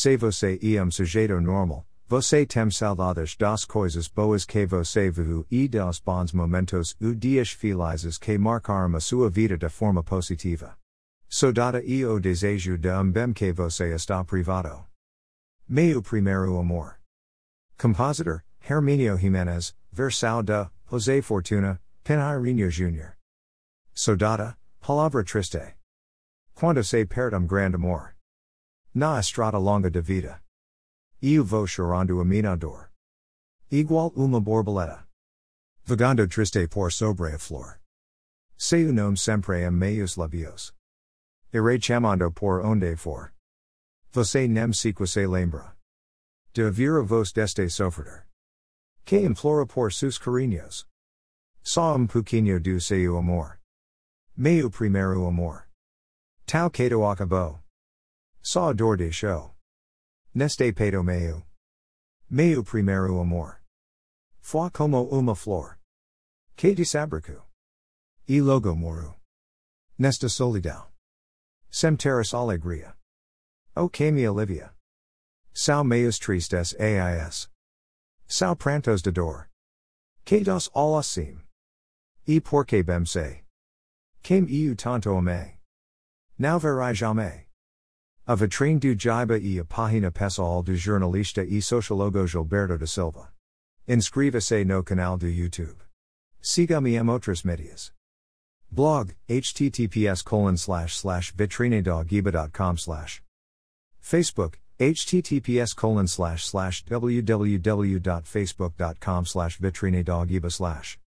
Se você é um sujeito normal, você tem saudades das coisas boas que você viveu e dos bons momentos ou dias felizes que marcaram a sua vida de forma positiva. Saudade e o desejo de um bem que você está privado. Meu primeiro amor. Compositor, Herminio Giménez, versão de José Fortuna, Pinheirinho Jr. Saudade, palavra triste. Quando se perde um grande amor. Na estrada longa de vida. Eu vou chorando a minha dor. Igual uma borboleta. Vagando triste por sobre a flor. Seu nome sempre em meus labios. Irei chamando por onde for. Você nem sequer se lembra. De vira vos deste sofrer. Que implora por sus carinhos. Só um pouquinho do seu amor. Meu primeiro amor. Tal Cato acabou. Só dor de show. Neste peito meu. Meu primeiro amor. Foi como uma flor. Que desabrico. E logo moro. Nesta solidão. Sem terras alegria. O que me. Sao meus tristes ais. Sao prantos de dor. Que dos alas sim. E porque bem sei. Quem eu tanto amei. Não verei jamais. A vitrine do Giba e a página pessoal do jornalista e sociólogo Gilberto da Silva. Inscreva-se no canal do YouTube. Siga-me em outras medias. Blog, https colon slash slash vitrinedogiba.com slash. Facebook, https colon slash slash www.facebook.com slash vitrinedogiba slash.